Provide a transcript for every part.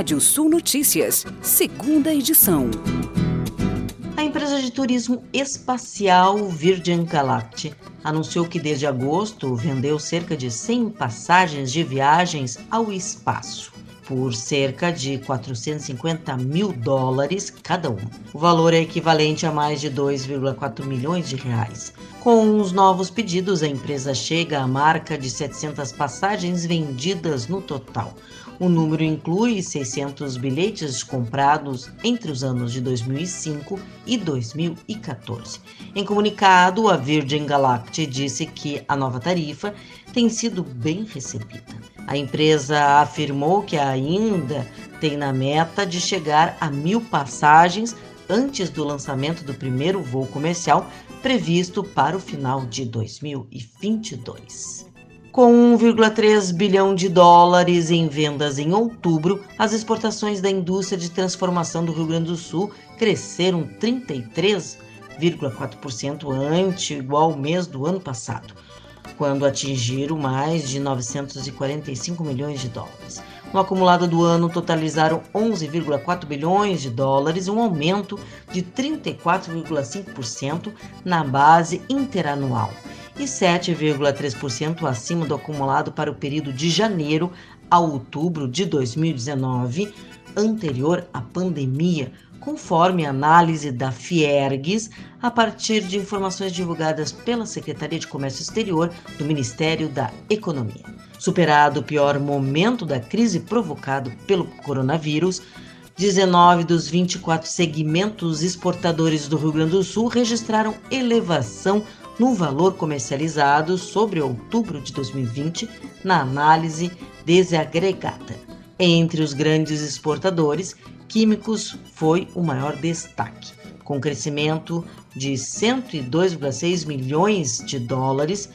Rádio Sul Notícias, segunda edição. A empresa de turismo espacial Virgin Galactic anunciou que desde agosto vendeu cerca de 100 passagens de viagens ao espaço por cerca de 450 mil dólares cada um. O valor é equivalente a mais de 2,4 milhões de reais. Com os novos pedidos, a empresa chega à marca de 700 passagens vendidas no total. O número inclui 600 bilhetes comprados entre os anos de 2005 e 2014. Em comunicado, a Virgin Galactic disse que a nova tarifa tem sido bem recebida. A empresa afirmou que ainda tem na meta de chegar a mil passagens antes do lançamento do primeiro voo comercial previsto para o final de 2022. Com 1,3 bilhão de dólares em vendas em outubro, as exportações da indústria de transformação do Rio Grande do Sul cresceram 33,4% ante igual mês do ano passado, quando atingiram mais de 945 milhões de dólares. No acumulado do ano, totalizaram 11,4 bilhões de dólares, um aumento de 34,5% na base interanual e 7,3% acima do acumulado para o período de janeiro a outubro de 2019, anterior à pandemia, conforme análise da Fiergues, a partir de informações divulgadas pela Secretaria de Comércio Exterior do Ministério da Economia. Superado o pior momento da crise provocado pelo coronavírus, 19 dos 24 segmentos exportadores do Rio Grande do Sul registraram elevação no valor comercializado sobre outubro de 2020 na análise desagregada. Entre os grandes exportadores, químicos foi o maior destaque, com crescimento de 102,6 milhões de dólares,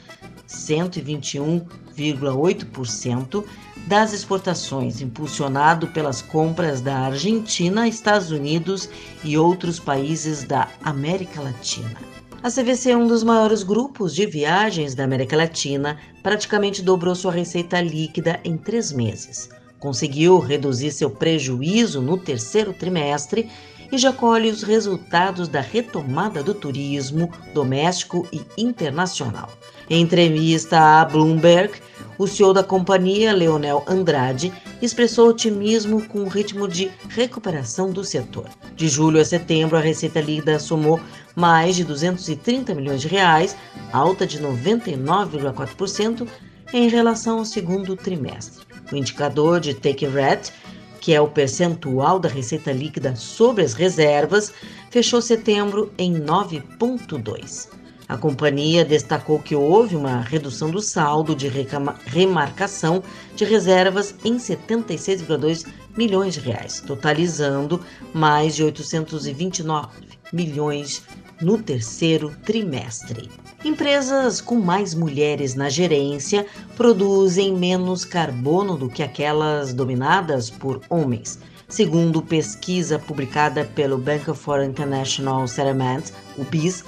121,8% das exportações, impulsionado pelas compras da Argentina, Estados Unidos e outros países da América Latina. A CVC é um dos maiores grupos de viagens da América Latina, praticamente dobrou sua receita líquida em três meses. Conseguiu reduzir seu prejuízo no terceiro trimestre e já colhe os resultados da retomada do turismo doméstico e internacional. Em entrevista à Bloomberg, o CEO da companhia, Leonel Andrade, expressou otimismo com o ritmo de recuperação do setor. De julho a setembro, a receita líquida somou mais de 230 milhões de reais, alta de 99,4% em relação ao segundo trimestre. O indicador de Take Rate, que é o percentual da receita líquida sobre as reservas, fechou setembro em 9,2. A companhia destacou que houve uma redução do saldo de remarcação de reservas em 76,2 milhões de reais, totalizando mais de 829 milhões no terceiro trimestre. Empresas com mais mulheres na gerência produzem menos carbono do que aquelas dominadas por homens. Segundo pesquisa publicada pelo Bank for International Settlements, o BIS,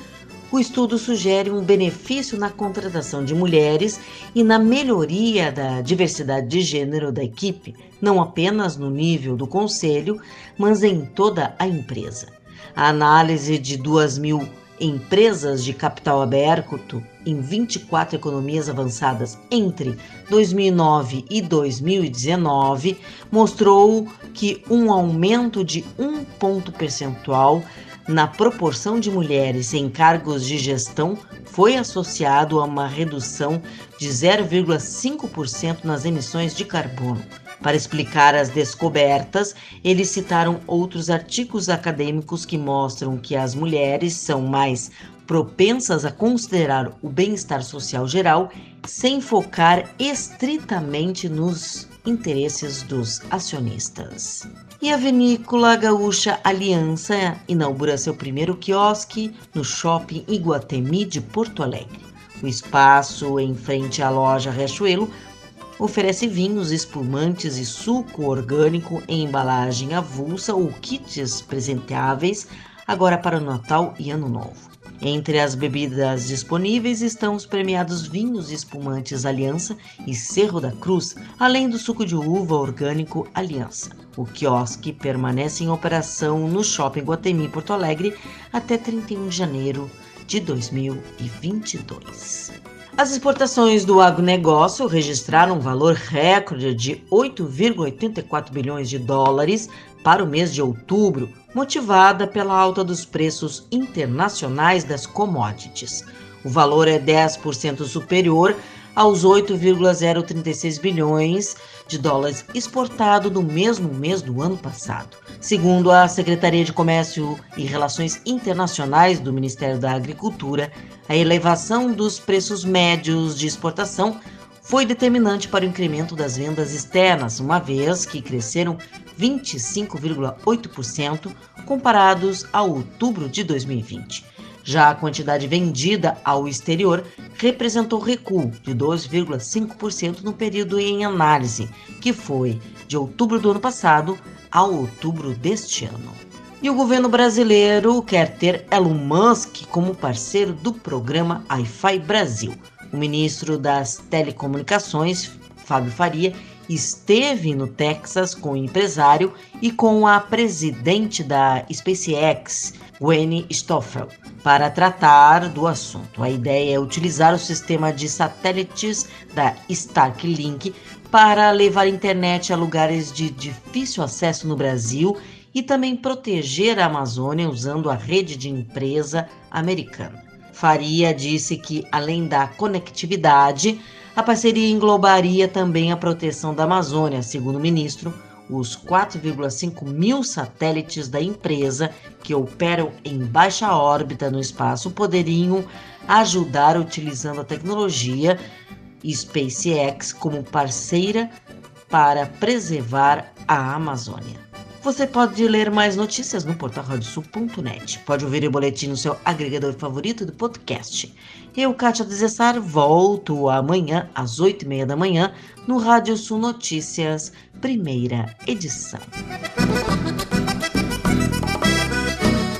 o estudo sugere um benefício na contratação de mulheres e na melhoria da diversidade de gênero da equipe, não apenas no nível do conselho, mas em toda a empresa. A análise de 2 mil empresas de capital aberto em 24 economias avançadas entre 2009 e 2019 mostrou que um aumento de um ponto percentual na proporção de mulheres em cargos de gestão foi associado a uma redução de 0,5% nas emissões de carbono. Para explicar as descobertas, eles citaram outros artigos acadêmicos que mostram que as mulheres são mais propensas a considerar o bem-estar social geral sem focar estritamente nos interesses dos acionistas. E a vinícola gaúcha Aliança inaugura seu primeiro quiosque no shopping Iguatemi de Porto Alegre. O espaço em frente à loja Riachuelo oferece vinhos, espumantes e suco orgânico em embalagem avulsa ou kits presenteáveis agora para o Natal e Ano Novo. Entre as bebidas disponíveis estão os premiados vinhos espumantes Aliança e Cerro da Cruz, além do suco de uva orgânico Aliança. O quiosque permanece em operação no Shopping Guatemi Porto Alegre até 31 de janeiro de 2022. As exportações do agronegócio registraram um valor recorde de 8,84 bilhões de dólares para o mês de outubro, motivada pela alta dos preços internacionais das commodities. O valor é 10% superior aos 8,036 bilhões de dólares exportado no mesmo mês do ano passado. Segundo a Secretaria de Comércio e Relações Internacionais do Ministério da Agricultura, a elevação dos preços médios de exportação foi determinante para o incremento das vendas externas, uma vez que cresceram 25,8% comparados a outubro de 2020. Já a quantidade vendida ao exterior representou recuo de 2,5% no período em análise, que foi de outubro do ano passado a outubro deste ano. E o governo brasileiro quer ter Elon Musk como parceiro do programa Wi-Fi Brasil. O ministro das Telecomunicações, Fábio Faria, esteve no Texas com o empresário e com a presidente da SpaceX, Gwen Stoffel, para tratar do assunto. A ideia é utilizar o sistema de satélites da Starlink para levar internet a lugares de difícil acesso no Brasil e também proteger a Amazônia usando a rede de empresa americana. Faria disse que, além da conectividade, a parceria englobaria também a proteção da Amazônia, segundo o ministro. Os 4,5 mil satélites da empresa que operam em baixa órbita no espaço poderiam ajudar utilizando a tecnologia SpaceX como parceira para preservar a Amazônia. Você pode ler mais notícias no portal radiosul.net. Pode ouvir o boletim no seu agregador favorito do podcast. Eu, Kátia Desessar, volto amanhã às 8h30 da manhã no Rádio Sul Notícias, primeira edição.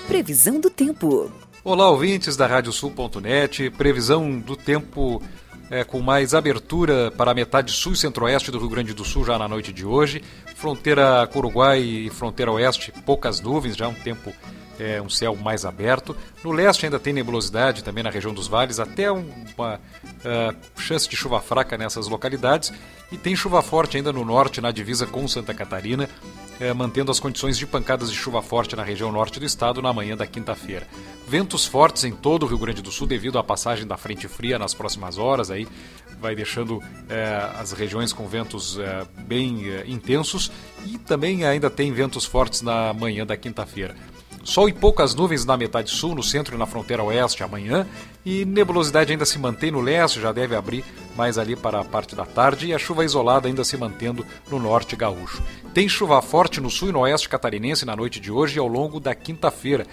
Previsão do tempo. Olá, ouvintes da Radiosul.net. Previsão do tempo é, com mais abertura para a metade sul e centro-oeste do Rio Grande do Sul já na noite de hoje. Fronteira com Uruguai e fronteira oeste, poucas nuvens, já um tempo, é, um céu mais aberto. No leste ainda tem nebulosidade, também na região dos vales, até uma uh, chance de chuva fraca nessas localidades. E tem chuva forte ainda no norte, na divisa com Santa Catarina, uh, mantendo as condições de pancadas de chuva forte na região norte do estado na manhã da quinta-feira. Ventos fortes em todo o Rio Grande do Sul devido à passagem da frente fria nas próximas horas, aí vai deixando eh, as regiões com ventos bem intensos e também ainda tem ventos fortes na manhã da quinta-feira. Sol e poucas nuvens na metade sul, no centro e na fronteira oeste amanhã, e nebulosidade ainda se mantém no leste, já deve abrir mais ali para a parte da tarde, e a chuva isolada ainda se mantendo no norte gaúcho. Tem chuva forte no sul e no oeste catarinense na noite de hoje e ao longo da quinta-feira.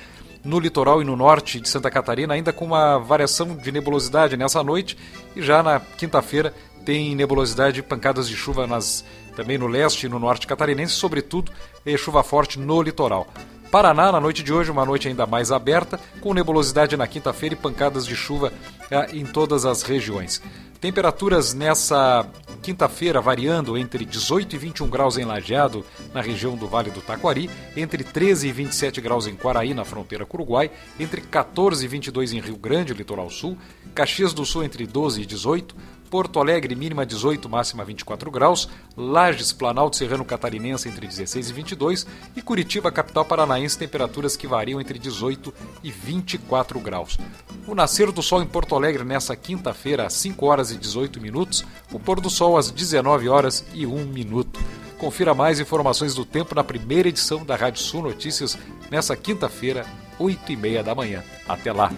No litoral e no norte de Santa Catarina, ainda com uma variação de nebulosidade nessa noite, e já na quinta-feira tem nebulosidade e pancadas de chuva nas, também no leste e no norte catarinense, sobretudo chuva forte no litoral. Paraná, na noite de hoje, uma noite ainda mais aberta, com nebulosidade na quinta-feira e pancadas de chuva eh, em todas as regiões. Temperaturas nessa quinta-feira variando entre 18 e 21 graus em Lajeado, na região do Vale do Taquari, entre 13 e 27 graus em Quaraí, na fronteira com o Uruguai, entre 14 e 22 em Rio Grande, litoral sul, Caxias do Sul entre 12 e 18, Porto Alegre, mínima 18, máxima 24 graus, Lages, Planalto Serrano Catarinense entre 16 e 22 e Curitiba, capital paranaense, temperaturas que variam entre 18 e 24 graus. O nascer do sol em Porto Alegre nessa quinta-feira às 5 horas e 18 minutos, o pôr do sol às 19 horas e 1 minuto. Confira mais informações do tempo na primeira edição da Rádio Sul Notícias nessa quinta-feira, 8 e meia da manhã. Até lá!